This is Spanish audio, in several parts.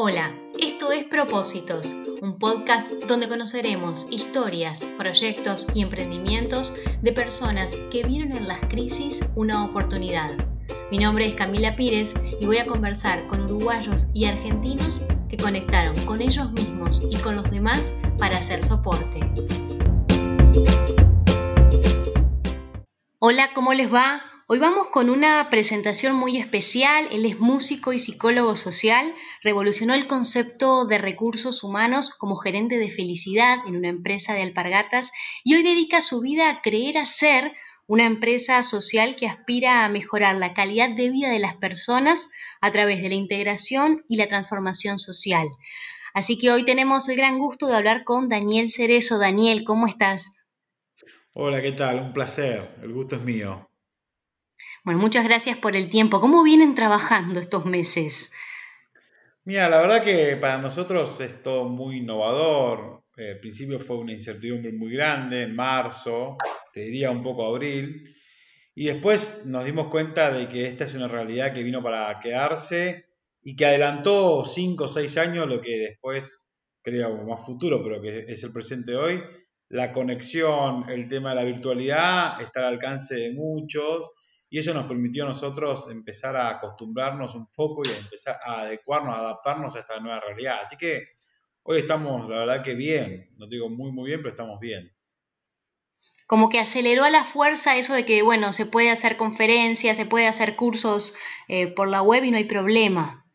Hola, esto es Propósitos, un podcast donde conoceremos historias, proyectos y emprendimientos de personas que vieron en las crisis una oportunidad. Mi nombre es Camila Pírez y voy a conversar con uruguayos y argentinos que conectaron con ellos mismos y con los demás para hacer soporte. Hola, ¿cómo les va? Hoy vamos con una presentación muy especial. Él es músico y psicólogo social, revolucionó el concepto de recursos humanos como gerente de felicidad en una empresa de alpargatas y hoy dedica su vida a creer a ser una empresa social que aspira a mejorar la calidad de vida de las personas a través de la integración y la transformación social. Así que hoy tenemos el gran gusto de hablar con Daniel Cerezo. Daniel, ¿cómo estás? Hola, ¿qué tal? Un placer. El gusto es mío. Bueno, muchas gracias por el tiempo. ¿Cómo vienen trabajando estos meses? Mira, la verdad que para nosotros es todo muy innovador. Eh, al principio fue una incertidumbre muy grande, en marzo, te diría un poco abril, y después nos dimos cuenta de que esta es una realidad que vino para quedarse y que adelantó cinco o seis años lo que después creo más futuro, pero que es el presente de hoy. La conexión, el tema de la virtualidad está al alcance de muchos y eso nos permitió a nosotros empezar a acostumbrarnos un poco y a empezar a adecuarnos, a adaptarnos a esta nueva realidad. Así que hoy estamos, la verdad que bien, no digo muy, muy bien, pero estamos bien. Como que aceleró a la fuerza eso de que, bueno, se puede hacer conferencias, se puede hacer cursos eh, por la web y no hay problema.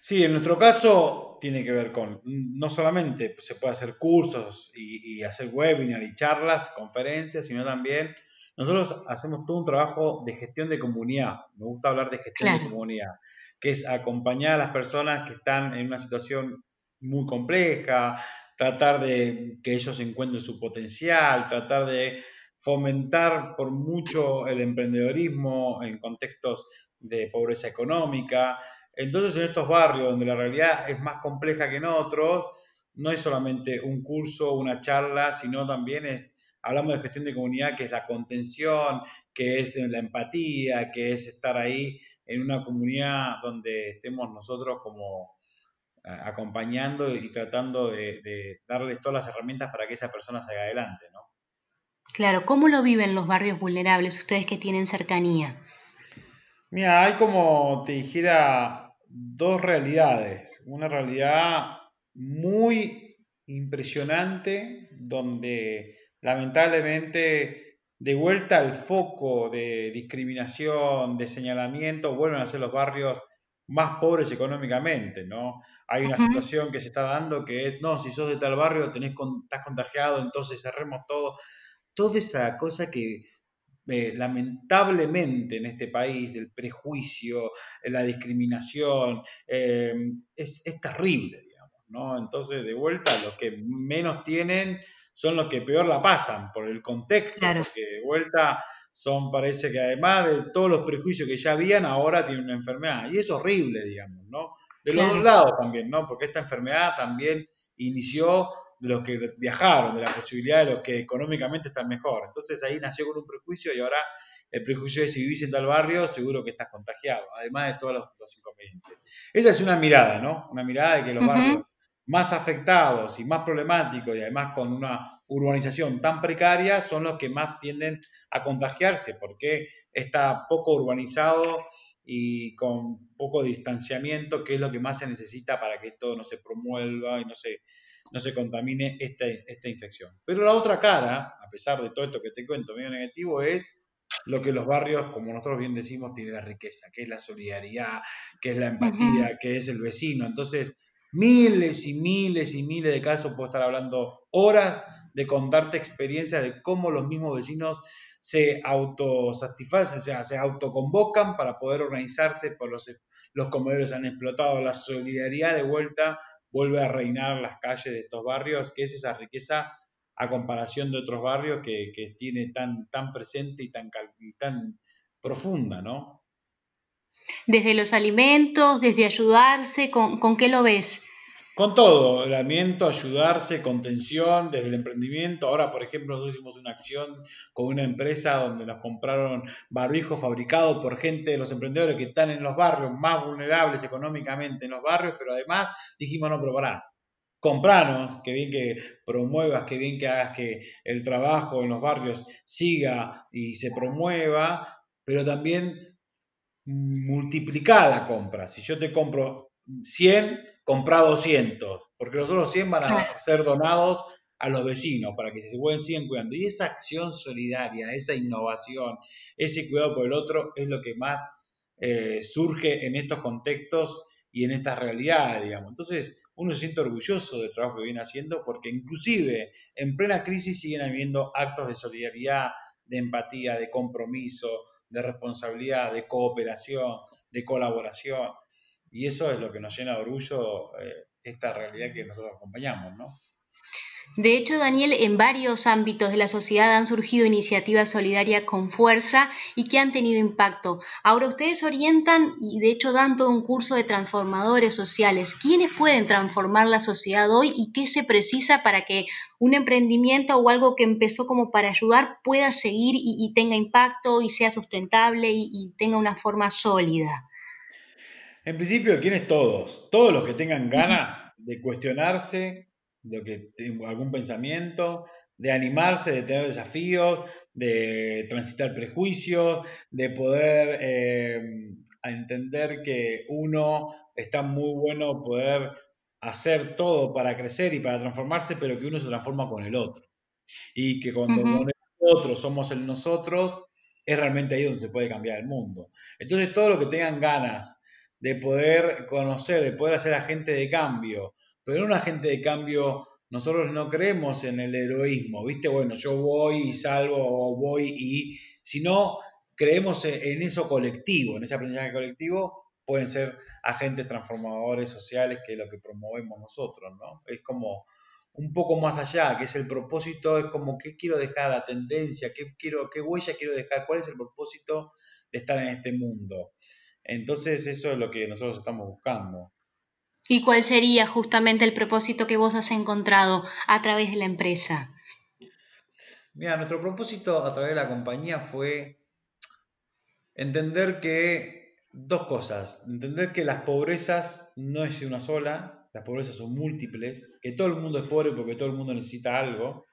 Sí, en nuestro caso tiene que ver con, no solamente se puede hacer cursos y, y hacer webinars y charlas, conferencias, sino también nosotros hacemos todo un trabajo de gestión de comunidad. Me gusta hablar de gestión de comunidad, que es acompañar a las personas que están en una situación muy compleja, tratar de que ellos encuentren su potencial, tratar de fomentar por mucho el emprendedorismo en contextos de pobreza económica. Entonces, en estos barrios donde la realidad es más compleja que en otros, no es solamente un curso, una charla, sino también es hablamos de gestión de comunidad, que es la contención, que es la empatía, que es estar ahí en una comunidad donde estemos nosotros como eh, acompañando y tratando de, darles todas las herramientas para que esa persona salga adelante, ¿no? Claro, ¿cómo lo viven los barrios vulnerables, ustedes que tienen cercanía? Mira, hay como te dijera dos realidades. Una realidad muy impresionante donde lamentablemente de vuelta al foco de discriminación, de señalamiento, vuelven a ser los barrios más pobres económicamente, ¿no? Hay una situación que se está dando que es, no, si sos de tal barrio tenés, estás contagiado, entonces cerremos todo. Toda esa cosa que eh, lamentablemente en este país del prejuicio, la discriminación, eh, es, es terrible, ¿no? Entonces, de vuelta, los que menos tienen son los que peor la pasan por el contexto, porque de vuelta son, parece que además de todos los prejuicios que ya habían, ahora tienen una enfermedad. Y es horrible, digamos, ¿no? De los dos lados también, ¿no? Porque esta enfermedad también inició de los que viajaron, de la posibilidad de los que económicamente están mejor. Entonces ahí nació con un prejuicio y ahora el prejuicio es si vivís en tal barrio, seguro que estás contagiado, además de todos los, inconvenientes. Esa es una mirada, ¿no? Una mirada de que los barrios más afectados y más problemáticos y además con una urbanización tan precaria son los que más tienden a contagiarse porque está poco urbanizado y con poco distanciamiento, que es lo que más se necesita para que esto no se promueva y no se, no se contamine esta, esta infección. Pero la otra cara, a pesar de todo esto que te cuento medio negativo, es lo que los barrios, como nosotros bien decimos, tiene la riqueza, que es la solidaridad, que es la empatía, que es el vecino. Entonces, miles y miles y miles de casos, puedo estar hablando horas de contarte experiencias de cómo los mismos vecinos se autosatisfacen, o sea, se autoconvocan para poder organizarse, por los, los comedores han explotado, la solidaridad de vuelta vuelve a reinar las calles de estos barrios, que es esa riqueza a comparación de otros barrios que, tiene tan, tan presente y tan, y tan profunda, ¿no? Desde los alimentos, desde ayudarse, ¿con, qué lo ves? Con todo, el ayudarse, contención, desde el emprendimiento. Ahora, por ejemplo, nosotros hicimos una acción con una empresa donde nos compraron barbijos fabricados por gente de los emprendedores que están en los barrios más vulnerables económicamente en los barrios, pero además dijimos, no, pero pará, compranos, que bien que promuevas, que bien que hagas que el trabajo en los barrios siga y se promueva, pero también multiplicar la compra. Si yo te compro 100, compra 200, porque los otros 100 van a ser donados a los vecinos para que se puedan sigan cuidando. Y esa acción solidaria, esa innovación, ese cuidado por el otro es lo que más eh, surge en estos contextos y en estas realidades, digamos. Entonces, uno se siente orgulloso del trabajo que viene haciendo porque inclusive en plena crisis siguen habiendo actos de solidaridad, de empatía, de compromiso, de responsabilidad, de cooperación, de colaboración. Y eso es lo que nos llena de orgullo eh, esta realidad que nosotros acompañamos, ¿no? De hecho, Daniel, en varios ámbitos de la sociedad han surgido iniciativas solidarias con fuerza y que han tenido impacto. Ahora ustedes orientan y de hecho dan todo un curso de transformadores sociales. ¿Quiénes pueden transformar la sociedad hoy y qué se precisa para que un emprendimiento o algo que empezó como para ayudar pueda seguir y, tenga impacto y sea sustentable y, y tenga una forma sólida? En principio, ¿quiénes todos? Todos los que tengan ganas de cuestionarse, de que algún pensamiento, de animarse, de tener desafíos, de transitar prejuicios, de poder eh, entender que uno está muy bueno poder hacer todo para crecer y para transformarse, pero que uno se transforma con el otro. Y que cuando con el otro somos el nosotros, es realmente ahí donde se puede cambiar el mundo. Entonces, todo lo que tengan ganas de poder conocer, de poder hacer agente de cambio, pero un agente de cambio, nosotros no creemos en el heroísmo, ¿viste? Bueno, yo voy y salvo, o voy y, si no, creemos en eso colectivo, en ese aprendizaje colectivo, pueden ser agentes transformadores sociales, que es lo que promovemos nosotros, ¿no? Es como un poco más allá, que es el propósito, es como qué quiero dejar la tendencia, qué, quiero, qué huella quiero dejar, cuál es el propósito de estar en este mundo. Entonces eso es lo que nosotros estamos buscando. ¿Y cuál sería justamente el propósito que vos has encontrado a través de la empresa? Mira, nuestro propósito a través de la compañía fue entender que dos cosas, entender que las pobrezas no es una sola, las pobrezas son múltiples, que todo el mundo es pobre porque todo el mundo necesita algo,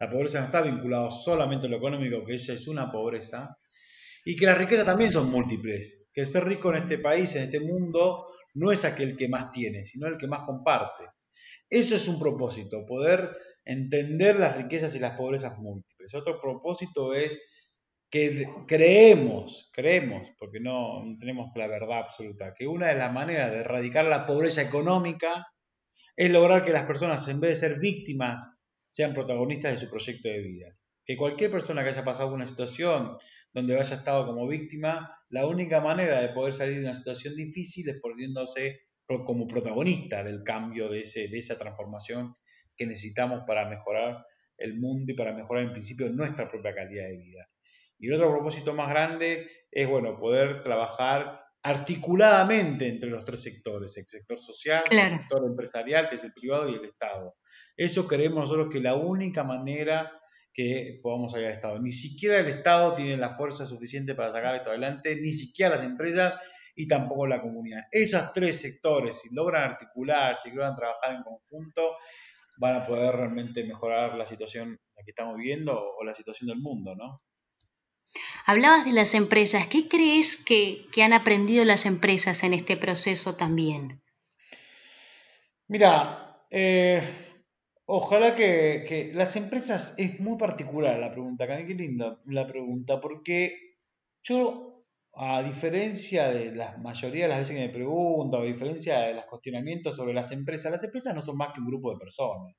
la pobreza no está vinculada solamente a lo económico, que esa es una pobreza, y que las riquezas también son múltiples, que ser rico en este país, en este mundo, no es aquel que más tiene, sino el que más comparte. Eso es un propósito, poder entender las riquezas y las pobrezas múltiples. Otro propósito es que creemos, creemos, porque no, tenemos la verdad absoluta, que una de las maneras de erradicar la pobreza económica es lograr que las personas, en vez de ser víctimas, sean protagonistas de su proyecto de vida que cualquier persona que haya pasado una situación donde haya estado como víctima, la única manera de poder salir de una situación difícil es poniéndose como protagonista del cambio de, ese, de esa transformación que necesitamos para mejorar el mundo y para mejorar en principio nuestra propia calidad de vida. Y el otro propósito más grande es, bueno, poder trabajar articuladamente entre los tres sectores, el sector social, el sector empresarial, que es el privado, y el Estado. Eso creemos nosotros que la única manera que podamos salir al Estado. Ni siquiera el Estado tiene la fuerza suficiente para sacar esto adelante, ni siquiera las empresas y tampoco la comunidad. Esos tres sectores, si logran articular, si logran trabajar en conjunto, van a poder realmente mejorar la situación que estamos viviendo o la situación del mundo, ¿no? Hablabas de las empresas. ¿Qué crees que, que han aprendido las empresas en este proceso también? Mira, eh, Ojalá que, las empresas, es muy particular la pregunta, qué linda la pregunta, porque yo, a diferencia de la mayoría de las veces que me preguntan, o a diferencia de los cuestionamientos sobre las empresas, las empresas no son más que un grupo de personas.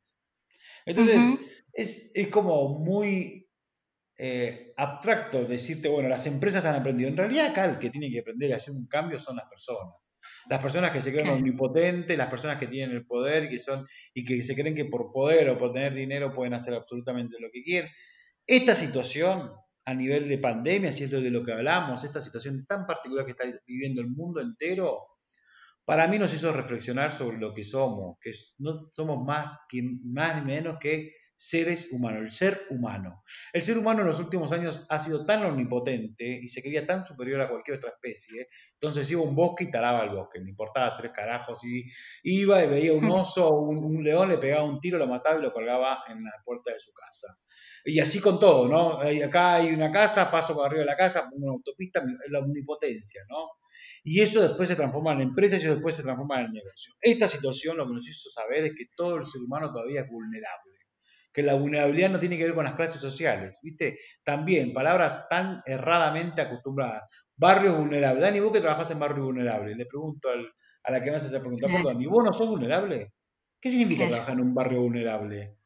Entonces, es, como muy eh, abstracto decirte, bueno, las empresas han aprendido. En realidad acá el que tiene que aprender y hacer un cambio son las personas las personas que se creen omnipotentes, las personas que tienen el poder y que, son, y que se creen que por poder o por tener dinero pueden hacer absolutamente lo que quieren. Esta situación a nivel de pandemia, si esto es de lo que hablamos, esta situación tan particular que está viviendo el mundo entero, para mí nos hizo reflexionar sobre lo que somos, que no somos más, que, más ni menos que seres humanos, el ser humano. El ser humano en los últimos años ha sido tan omnipotente y se creía tan superior a cualquier otra especie, entonces iba a un bosque y talaba el bosque, le importaba tres carajos, y iba y veía un oso o un, león, le pegaba un tiro, lo mataba y lo colgaba en la puerta de su casa. Y así con todo, ¿no? Acá hay una casa, paso por arriba de la casa, pongo una autopista, la omnipotencia, ¿no? Y eso después se transforma en empresa y eso después se transforma en negocio. Esta situación lo que nos hizo saber es que todo el ser humano todavía es vulnerable que la vulnerabilidad no tiene que ver con las clases sociales, ¿viste? También, palabras tan erradamente acostumbradas. Barrio vulnerable. Dani, vos que trabajás en barrio vulnerable, le pregunto a la que me hace esa pregunta, perdón, ¿y vos no sos vulnerable? ¿Qué significa trabajar en un barrio vulnerable?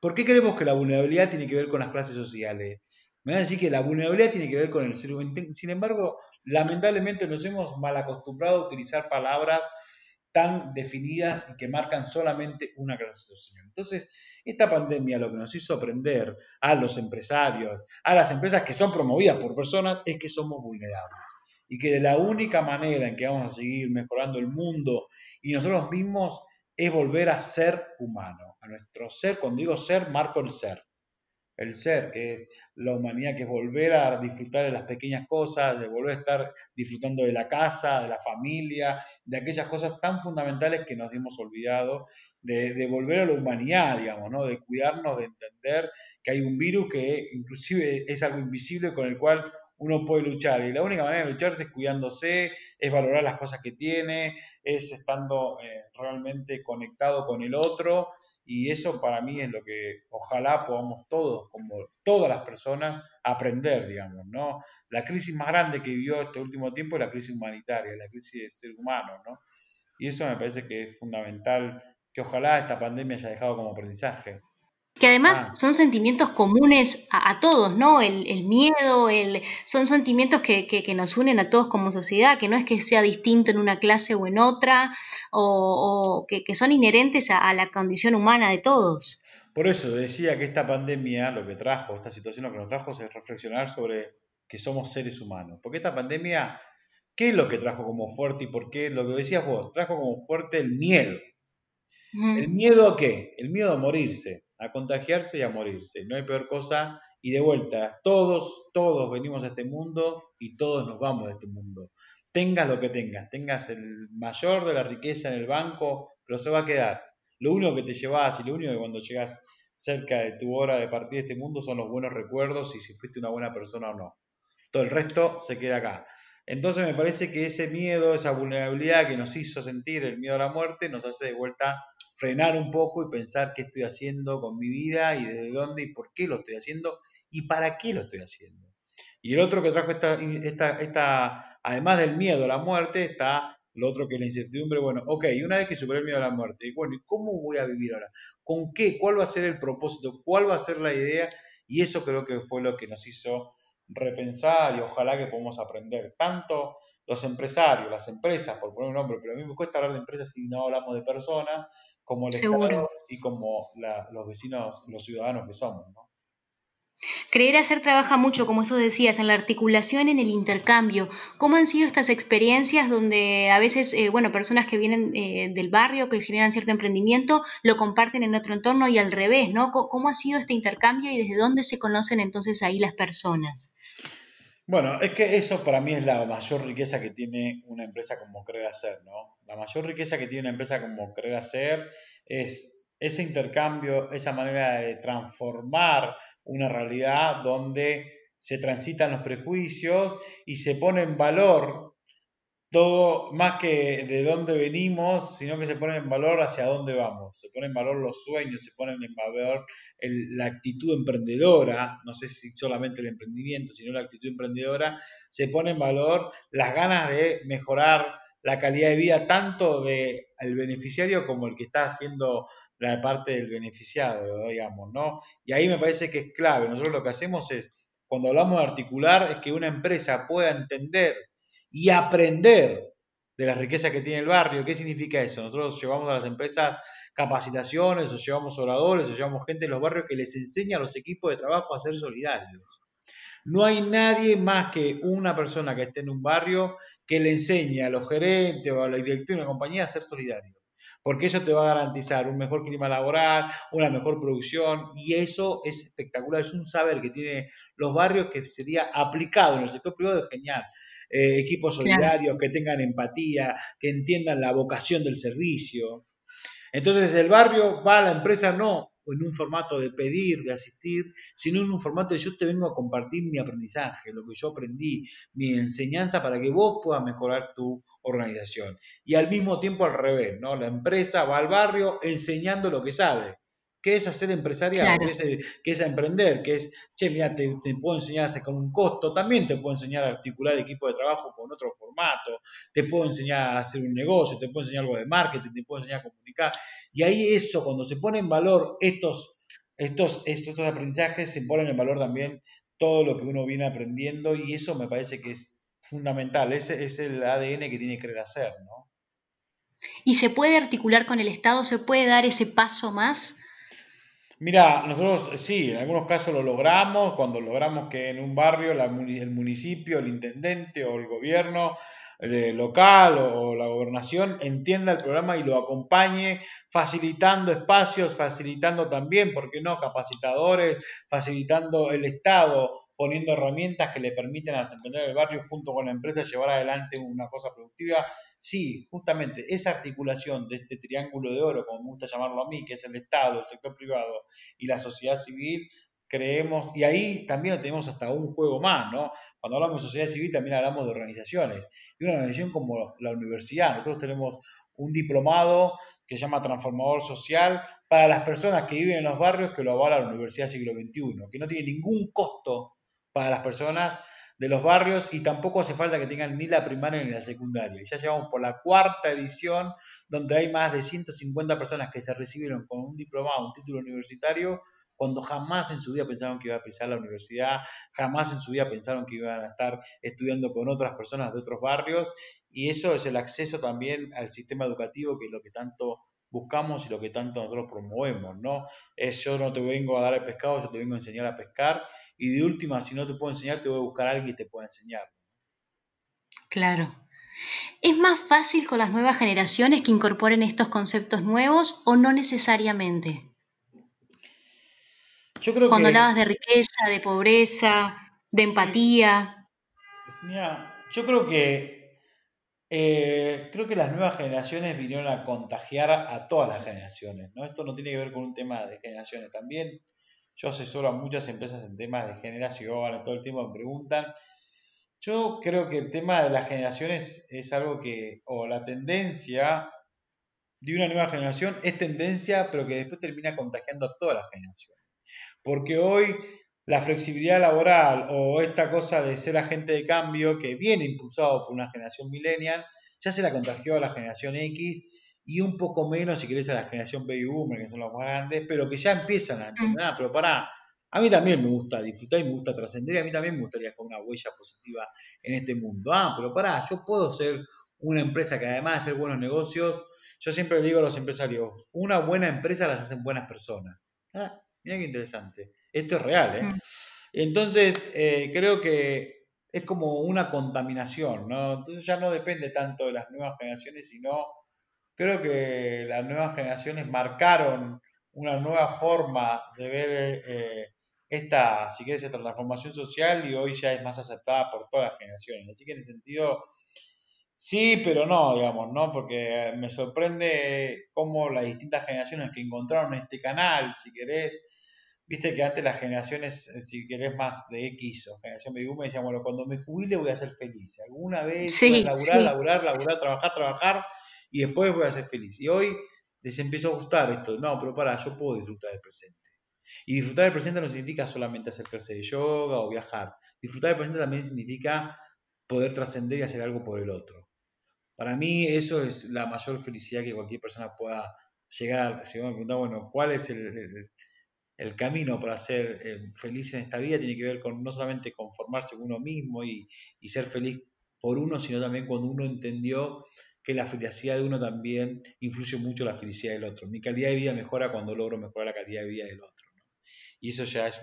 ¿Por qué creemos que la vulnerabilidad tiene que ver con las clases sociales? Me van a decir que la vulnerabilidad tiene que ver con el ser humano. Sin embargo, lamentablemente nos hemos mal acostumbrado a utilizar palabras tan definidas y que marcan solamente una social. Entonces, esta pandemia lo que nos hizo aprender a los empresarios, a las empresas que son promovidas por personas, es que somos vulnerables y que de la única manera en que vamos a seguir mejorando el mundo y nosotros mismos es volver a ser humano, a nuestro ser, cuando digo ser, marco el ser el ser, que es la humanidad, que es volver a disfrutar de las pequeñas cosas, de volver a estar disfrutando de la casa, de la familia, de aquellas cosas tan fundamentales que nos hemos olvidado, de, volver a la humanidad, digamos, ¿no? de cuidarnos, de entender que hay un virus que inclusive es algo invisible con el cual uno puede luchar. Y la única manera de lucharse es cuidándose, es valorar las cosas que tiene, es estando eh, realmente conectado con el otro y eso para mí es lo que ojalá podamos todos, como todas las personas, aprender, digamos, ¿no? La crisis más grande que vivió este último tiempo es la crisis humanitaria, la crisis del ser humano, ¿no? Y eso me parece que es fundamental, que ojalá esta pandemia haya dejado como aprendizaje que además ah. son sentimientos comunes a, todos, ¿no? El, miedo, el, son sentimientos que, nos unen a todos como sociedad, que no es que sea distinto en una clase o en otra, o, que, son inherentes a, la condición humana de todos. Por eso decía que esta pandemia, lo que trajo, esta situación lo que nos trajo es reflexionar sobre que somos seres humanos. Porque esta pandemia, ¿qué es lo que trajo como fuerte y por qué? Lo que decías vos, trajo como fuerte el miedo. ¿El miedo a qué? El miedo a morirse a contagiarse y a morirse. No hay peor cosa. Y de vuelta, todos, todos venimos a este mundo y todos nos vamos de este mundo. Tengas lo que tengas, tengas el mayor de la riqueza en el banco, pero se va a quedar. Lo único que te llevas y lo único que cuando llegas cerca de tu hora de partir de este mundo son los buenos recuerdos y si fuiste una buena persona o no. Todo el resto se queda acá. Entonces me parece que ese miedo, esa vulnerabilidad que nos hizo sentir el miedo a la muerte, nos hace de vuelta frenar un poco y pensar qué estoy haciendo con mi vida y desde dónde y por qué lo estoy haciendo y para qué lo estoy haciendo. Y el otro que trajo esta, esta, esta además del miedo a la muerte, está lo otro que es la incertidumbre. Bueno, ok, una vez que superé el miedo a la muerte, bueno, ¿y cómo voy a vivir ahora? ¿Con qué? ¿Cuál va a ser el propósito? ¿Cuál va a ser la idea? Y eso creo que fue lo que nos hizo repensar y ojalá que podamos aprender tanto los empresarios, las empresas, por poner un nombre, pero a mí me cuesta hablar de empresas si no hablamos de personas, como el Estado y como los vecinos, los ciudadanos que somos. Creer hacer trabaja mucho, como eso decías, en la articulación, en el intercambio. ¿Cómo han sido estas experiencias donde a veces, eh, bueno, personas que vienen eh, del barrio, que generan cierto emprendimiento, lo comparten en otro entorno y al revés, ¿no? ¿Cómo ha sido este intercambio y desde dónde se conocen entonces ahí las personas? Bueno, es que eso para mí es la mayor riqueza que tiene una empresa como Creer Hacer, ¿no? La mayor riqueza que tiene una empresa como Creer Hacer es ese intercambio, esa manera de transformar una realidad donde se transitan los prejuicios y se pone en valor todo más que de dónde venimos, sino que se pone en valor hacia dónde vamos, se pone en valor los sueños, se pone en valor la actitud emprendedora, no sé si solamente el emprendimiento, sino la actitud emprendedora, se pone en valor las ganas de mejorar la calidad de vida tanto del beneficiario como el que está haciendo la parte del beneficiado, digamos, ¿no? Y ahí me parece que es clave. Nosotros lo que hacemos es, cuando hablamos de articular, es que una empresa pueda entender y aprender de la riqueza que tiene el barrio. ¿Qué significa eso? Nosotros llevamos a las empresas capacitaciones, o llevamos oradores, o llevamos gente en los barrios que les enseña a los equipos de trabajo a ser solidarios. No hay nadie más que una persona que esté en un barrio que le enseñe a los gerentes o a la dirección de una compañía a ser solidario porque eso te va a garantizar un mejor clima laboral, una mejor producción, y eso es espectacular, es un saber que tiene los barrios que sería aplicado en el sector privado, es genial. Eh, equipos solidarios, que tengan empatía, que entiendan la vocación del servicio. Entonces el barrio va a la empresa no en un formato de pedir, de asistir, sino en un formato de yo te vengo a compartir mi aprendizaje, lo que yo aprendí, mi enseñanza para que vos puedas mejorar tu organización. Y al mismo tiempo al revés, ¿no? La empresa va al barrio enseñando lo que sabe. ¿Qué es hacer empresarial? ¿Qué, es, emprender? ¿Qué es, che, mira, te, puedo enseñar a hacer con un costo? También te puedo enseñar a articular equipo de trabajo con otro formato. Te puedo enseñar a hacer un negocio, te puedo enseñar algo de marketing, te puedo enseñar a comunicar. Y ahí eso, cuando se pone en valor estos, estos, estos aprendizajes, se pone en valor también todo lo que uno viene aprendiendo y eso me parece que es fundamental. Ese es el ADN que tiene que querer hacer, ¿no? ¿Y se puede articular con el Estado? ¿Se puede dar ese paso más? Mira, nosotros sí, en algunos casos lo logramos, cuando logramos que en un barrio el municipio, el intendente o el gobierno local o, la gobernación entienda el programa y lo acompañe, facilitando espacios, facilitando también, ¿por qué no?, capacitadores, facilitando el Estado, poniendo herramientas que le permiten a los emprendedores del barrio junto con la empresa llevar adelante una cosa productiva Sí, justamente esa articulación de este triángulo de oro, como me gusta llamarlo a mí, que es el Estado, el sector privado y la sociedad civil, creemos, y ahí también tenemos hasta un juego más, ¿no? Cuando hablamos de sociedad civil también hablamos de organizaciones, y una organización como la universidad, nosotros tenemos un diplomado que se llama Transformador Social para las personas que viven en los barrios que lo avala la Universidad Siglo XXI, que no tiene ningún costo para las personas de los barrios y tampoco hace falta que tengan ni la primaria ni la secundaria. Ya llevamos por la cuarta edición donde hay más de 150 personas que se recibieron con un diplomado, un título universitario, cuando jamás en su vida pensaron que iba a pisar la universidad, jamás en su vida pensaron que iban a estar estudiando con otras personas de otros barrios y eso es el acceso también al sistema educativo que es lo que tanto buscamos y lo que tanto nosotros promovemos, ¿no? Es yo no te vengo a dar el pescado, yo te vengo a enseñar a pescar y de última, si no te puedo enseñar, te voy a buscar a alguien que te pueda enseñar. Claro. ¿Es más fácil con las nuevas generaciones que incorporen estos conceptos nuevos o no necesariamente? Yo creo Cuando hablabas de riqueza, de pobreza, de empatía. Mira, yo creo que eh, creo que las nuevas generaciones vinieron a contagiar a todas las generaciones, ¿no? Esto no tiene que ver con un tema de generaciones. También yo asesoro a muchas empresas en temas de generación, todo el tiempo me preguntan. Yo creo que el tema de las generaciones es algo que, o la tendencia de una nueva generación es tendencia, pero que después termina contagiando a todas las generaciones. Porque hoy la flexibilidad laboral o esta cosa de ser agente de cambio que viene impulsado por una generación millennial, ya se la contagió a la generación X y un poco menos, si querés, a la generación baby boomer, que son los más grandes, pero que ya empiezan a entender, ah, pero para a mí también me gusta disfrutar y me gusta trascender, y a mí también me gustaría con una huella positiva en este mundo. Ah, pero pará, yo puedo ser una empresa que además de hacer buenos negocios, yo siempre le digo a los empresarios, una buena empresa las hacen buenas personas. Ah, mira qué interesante. Esto es real, ¿eh? Mm. Entonces, eh, creo que es como una contaminación, ¿no? Entonces ya no depende tanto de las nuevas generaciones, sino creo que las nuevas generaciones marcaron una nueva forma de ver eh, esta, si quieres, esta transformación social y hoy ya es más aceptada por todas las generaciones. Así que en ese sentido, sí, pero no, digamos, ¿no? Porque me sorprende cómo las distintas generaciones que encontraron este canal, si querés, Viste que antes las generaciones, eh, si querés más de X o generación baby me decían, bueno, cuando me jubile voy a ser feliz. Alguna vez voy a laburar, laburar, laburar, trabajar, trabajar y después voy a ser feliz. Y hoy les empiezo a gustar esto. No, pero para, yo puedo disfrutar del presente. Y disfrutar del presente no significa solamente hacer clase de yoga o viajar. Disfrutar del presente también significa poder trascender y hacer algo por el otro. Para mí eso es la mayor felicidad que cualquier persona pueda llegar. Si me preguntar, bueno, ¿cuál es el camino para ser eh, feliz en esta vida tiene que ver con no solamente conformarse con uno mismo y, ser feliz por uno, sino también cuando uno entendió que la felicidad de uno también influye mucho en la felicidad del otro. Mi calidad de vida mejora cuando logro mejorar la calidad de vida del otro. Y eso ya es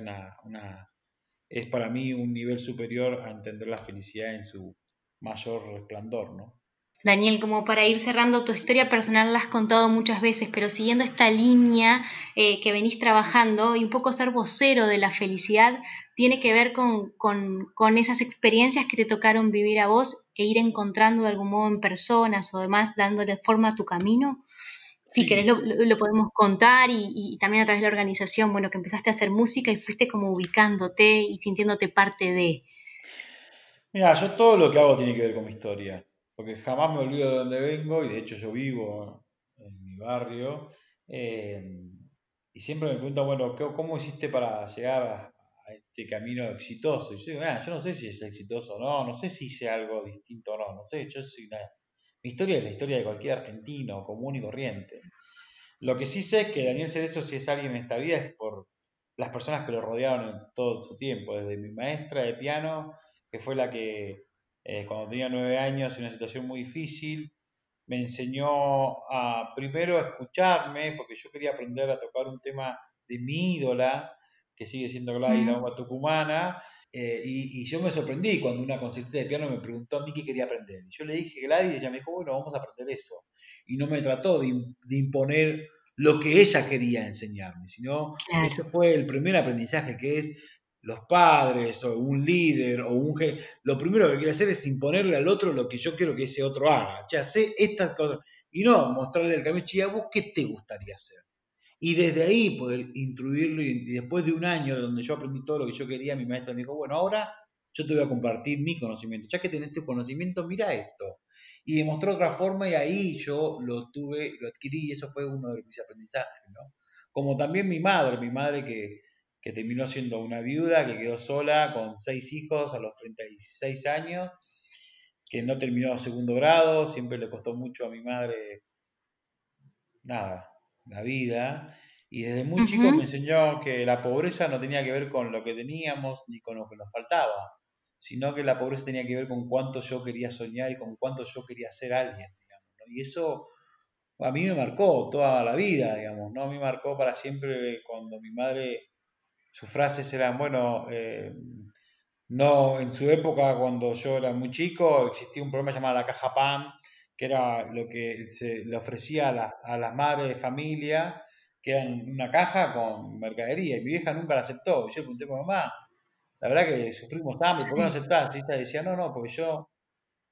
es para mí un nivel superior a entender la felicidad en su, mayor resplandor, ¿no? Daniel, como para ir cerrando, tu historia personal la has contado muchas veces, pero siguiendo esta línea eh, que venís trabajando y un poco ser vocero de la felicidad, tiene que ver con, con, esas experiencias que te tocaron vivir a vos e ir encontrando de algún modo en personas o demás, dándole forma a tu camino. Si querés lo, lo, podemos contar y, y, también a través de la organización, bueno, que empezaste a hacer música y fuiste como ubicándote y sintiéndote parte de. Mira, yo todo lo que hago tiene que ver con mi historia porque jamás me olvido de dónde vengo y de hecho yo vivo en mi barrio. Eh, y siempre me preguntan, bueno, ¿cómo hiciste para llegar a, este camino exitoso? Y yo digo, ah, yo no sé si es exitoso o no, no sé si hice algo distinto o no, no sé, yo soy una... Mi historia es la historia de cualquier argentino común y corriente. Lo que sí sé es que Daniel Cerezo, si es alguien en esta vida, es por las personas que lo rodearon en todo su tiempo, desde mi maestra de piano, que fue la que eh, cuando tenía nueve años, en una situación muy difícil. Me enseñó a primero a escucharme, porque yo quería aprender a tocar un tema de mi ídola, que sigue siendo Gladys, la bomba tucumana, eh, y, yo me sorprendí cuando una concertista de piano me preguntó a mí qué quería aprender. Y yo le dije Gladys, y ella me dijo, bueno, vamos a aprender eso. Y no me trató de, imponer lo que ella quería enseñarme, sino ese fue el primer aprendizaje, que es los padres o un líder o un lo primero que quiere hacer es imponerle al otro lo que yo quiero que ese otro haga. Ya sé estas cosas. Y no mostrarle el camino, ¿a vos qué te gustaría hacer? Y desde ahí poder instruirlo y, después de un año donde yo aprendí todo lo que yo quería, mi maestro me dijo, bueno, ahora yo te voy a compartir mi conocimiento. Ya que tenés tu conocimiento, mira esto. Y demostró otra forma y ahí yo lo tuve, lo adquirí y eso fue uno de mis aprendizajes, ¿no? Como también mi madre, mi madre que que terminó siendo una viuda que quedó sola con seis hijos a los 36 años, que no terminó segundo grado, siempre le costó mucho a mi madre, nada, la vida. Y desde muy chico me enseñó que la pobreza no tenía que ver con lo que teníamos ni con lo que nos faltaba, sino que la pobreza tenía que ver con cuánto yo quería soñar y con cuánto yo quería ser alguien, digamos. Y eso a mí me marcó toda la vida, digamos, ¿no? A mí me marcó para siempre cuando mi madre sus frases eran, bueno, eh, no, en su época, cuando yo era muy chico, existía un programa llamado La Caja Pan, que era lo que se le ofrecía a, las madres de familia, que era una caja con mercadería, y mi vieja nunca la aceptó. Yo le pregunté a mi mamá, la verdad que sufrimos hambre, ¿por qué no aceptás? Y ella decía, no, no, porque yo,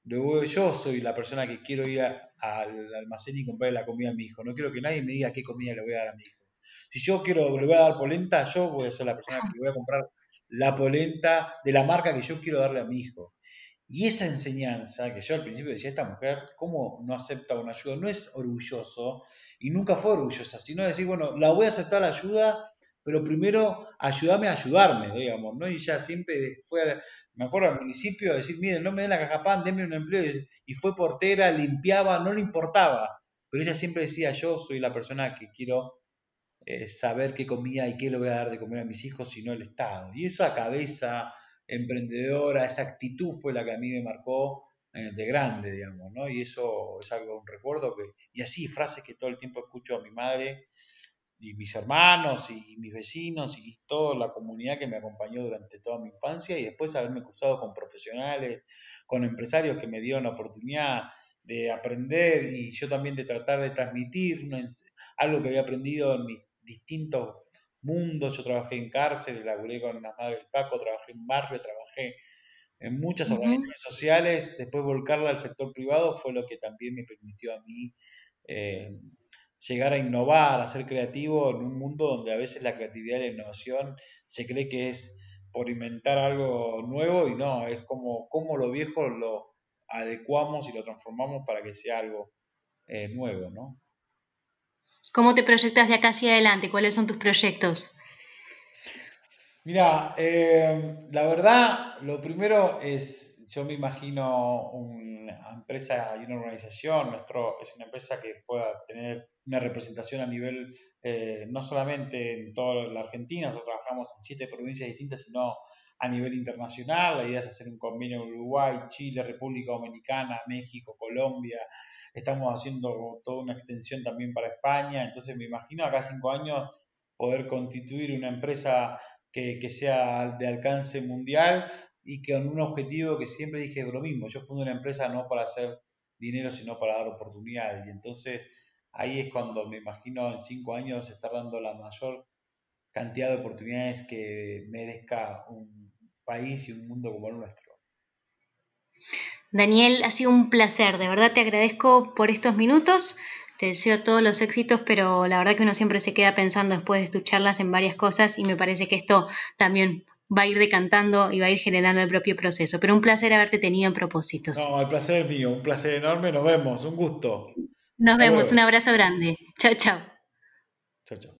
yo soy la persona que quiero ir al almacén y comprarle la comida a mi hijo. No quiero que nadie me diga qué comida le voy a dar a mi hijo. Si yo quiero, le voy a dar polenta, yo voy a ser la persona que voy a comprar la polenta de la marca que yo quiero darle a mi hijo. Y esa enseñanza, que yo al principio decía, esta mujer, ¿cómo no acepta una ayuda? No es orgulloso y nunca fue orgullosa, sino decir, bueno, la voy a aceptar la ayuda, pero primero ayúdame a ayudarme, digamos, ¿no? Y ya siempre fue, me acuerdo al municipio, a decir, miren, no me den la caja pan, denme un empleo, y fue portera, limpiaba, no le importaba, pero ella siempre decía, yo soy la persona que quiero eh, saber qué comía y qué le voy a dar de comer a mis hijos, sino el Estado. Y esa cabeza emprendedora, esa actitud fue la que a mí me marcó eh, de grande, digamos, ¿no? Y eso es algo, un recuerdo que, y así frases que todo el tiempo escucho a mi madre y mis hermanos y, mis vecinos y toda la comunidad que me acompañó durante toda mi infancia y después haberme cruzado con profesionales, con empresarios que me dieron la oportunidad de aprender y yo también de tratar de transmitir algo que había aprendido en mis distintos mundos. Yo trabajé en cárcel, laburé con la madre del Paco, trabajé en barrio, trabajé en muchas organizaciones sociales. Después volcarla al sector privado fue lo que también me permitió a mí eh, llegar a innovar, a ser creativo en un mundo donde a veces la creatividad y la innovación se cree que es por inventar algo nuevo y no, es como, como lo viejo lo adecuamos y lo transformamos para que sea algo eh, nuevo, ¿no? ¿Cómo te proyectas de acá hacia adelante? ¿Cuáles son tus proyectos? Mira, eh, la verdad, lo primero es, yo me imagino una empresa y una organización, nuestro, es una empresa que pueda tener una representación a nivel, eh, no solamente en toda la Argentina, nosotros trabajamos en siete provincias distintas, sino a nivel internacional. La idea es hacer un convenio en Uruguay, Chile, República Dominicana, México, Colombia, estamos haciendo toda una extensión también para España, entonces me imagino acá cinco años poder constituir una empresa que, sea de alcance mundial, y con un objetivo que siempre dije lo mismo. Yo fundé una empresa no para hacer dinero, sino para dar oportunidades. Y entonces ahí es cuando me imagino en cinco años estar dando la mayor cantidad de oportunidades que merezca un país y un mundo como el nuestro. Daniel, ha sido un placer, de verdad te agradezco por estos minutos, te deseo todos los éxitos, pero la verdad que uno siempre se queda pensando después de tus charlas en varias cosas y me parece que esto también va a ir decantando y va a ir generando el propio proceso. Pero un placer haberte tenido en propósitos. No, el placer es mío, un placer enorme, nos vemos, un gusto. Nos vemos, un abrazo grande. Chao, chao. Chao, chao.